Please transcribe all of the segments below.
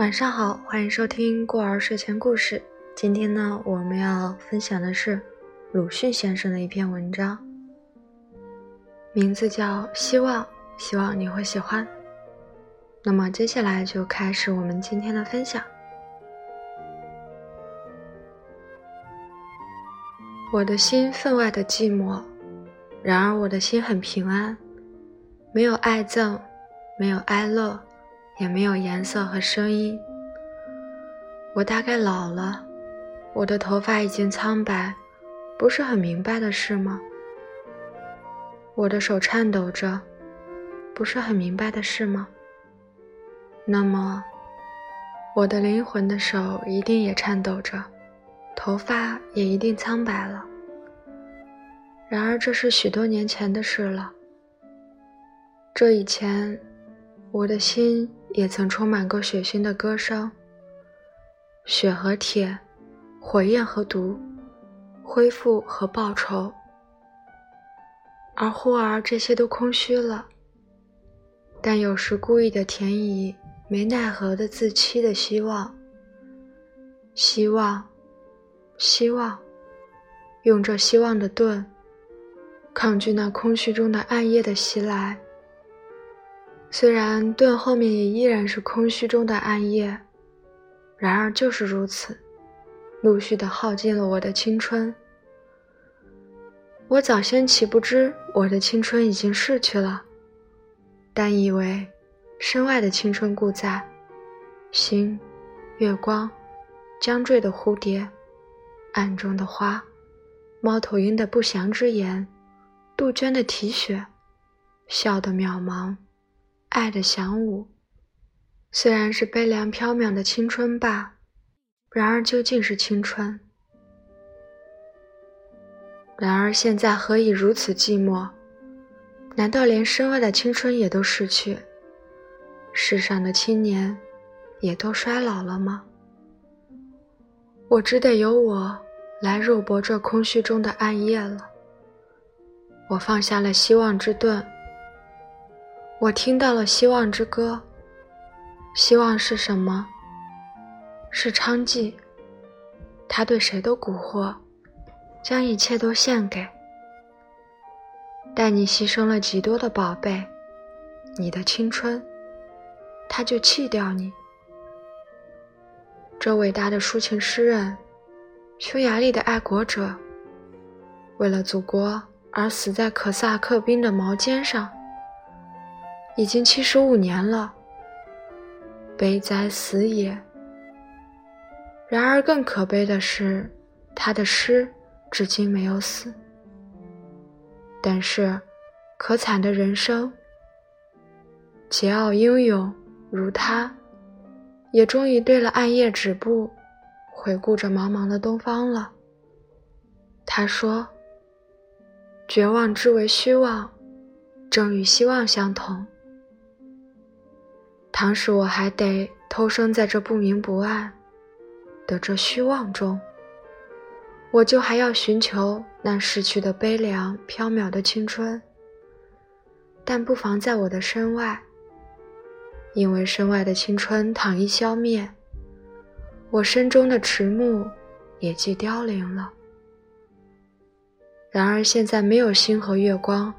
晚上好，欢迎收听过儿睡前故事。今天呢，我们要分享的是鲁迅先生的一篇文章，名字叫《希望》，希望你会喜欢。那么接下来就开始我们今天的分享。我的心分外的寂寞，然而我的心很平安，没有爱憎，没有哀乐，也没有颜色和声音。我大概老了，我的头发已经苍白，不是很明白的事吗？我的手颤抖着，不是很明白的事吗？那么，我的灵魂的手一定也颤抖着。头发也一定苍白了。然而，这是许多年前的事了。这以前，我的心也曾充满过血腥的歌声，血和铁，火焰和毒，恢复和报仇。而忽而，这些都空虚了。但有时故意的填以没奈何的自欺的希望，希望。希望，用这希望的盾，抗拒那空虚中的暗夜的袭来。虽然盾后面也依然是空虚中的暗夜，然而就是如此，陆续的耗尽了我的青春。我早先岂不知我的青春已经逝去了，但以为身外的青春故在，星、月光、将坠的蝴蝶。暗中的花，猫头鹰的不祥之言，杜鹃的啼血，笑的渺茫，爱的响舞。虽然是悲凉飘渺的青春吧，然而究竟是青春。然而现在何以如此寂寞？难道连身外的青春也都逝去？世上的青年也都衰老了吗？我只得由我来肉搏这空虚中的暗夜了。我放下了希望之盾，我听到了希望之歌。希望是什么？是娼妓。他对谁都蛊惑，将一切都献给。待你牺牲了几多的宝贝，你的青春，他就弃掉你。这伟大的抒情诗人，匈牙利的爱国者，为了祖国而死在可萨克兵的矛尖上，已经七十五年了。悲哉死也！然而更可悲的是，他的诗至今没有死。但是，可惨的人生，桀骜英勇如他。也终于对了暗夜止步，回顾着茫茫的东方了。他说：“绝望之为虚妄，正与希望相同。倘使我还得偷生在这不明不暗的这虚妄中，我就还要寻求那逝去的悲凉飘渺的青春。但不妨在我的身外。”因为身外的青春倘一消灭，我身中的迟暮也即凋零了。然而现在没有星和月光，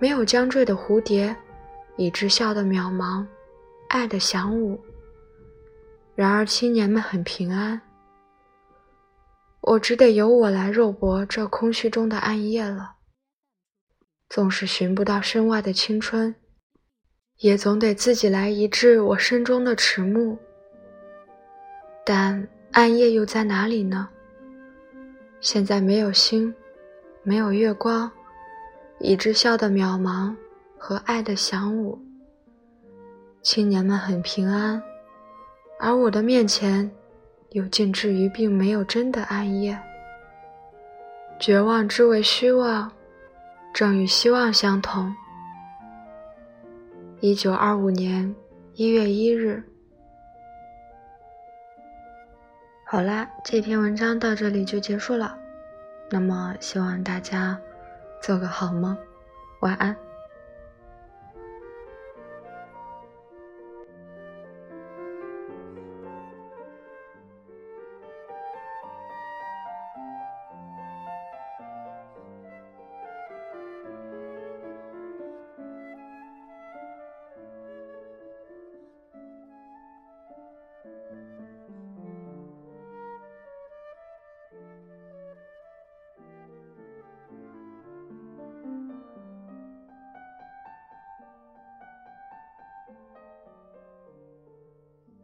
没有将坠的蝴蝶，以致笑的渺茫，爱的响舞。然而青年们很平安，我只得由我来肉搏这空虚中的暗夜了。纵使寻不到身外的青春。也总得自己来移治我身中的迟暮，但暗夜又在哪里呢？现在没有星，没有月光，以致笑的渺茫和爱的响舞。青年们很平安，而我的面前，又近至于并没有真的暗夜。绝望之为虚妄，正与希望相同。一九二五年一月一日。好啦，这篇文章到这里就结束了。那么，希望大家做个好梦，晚安。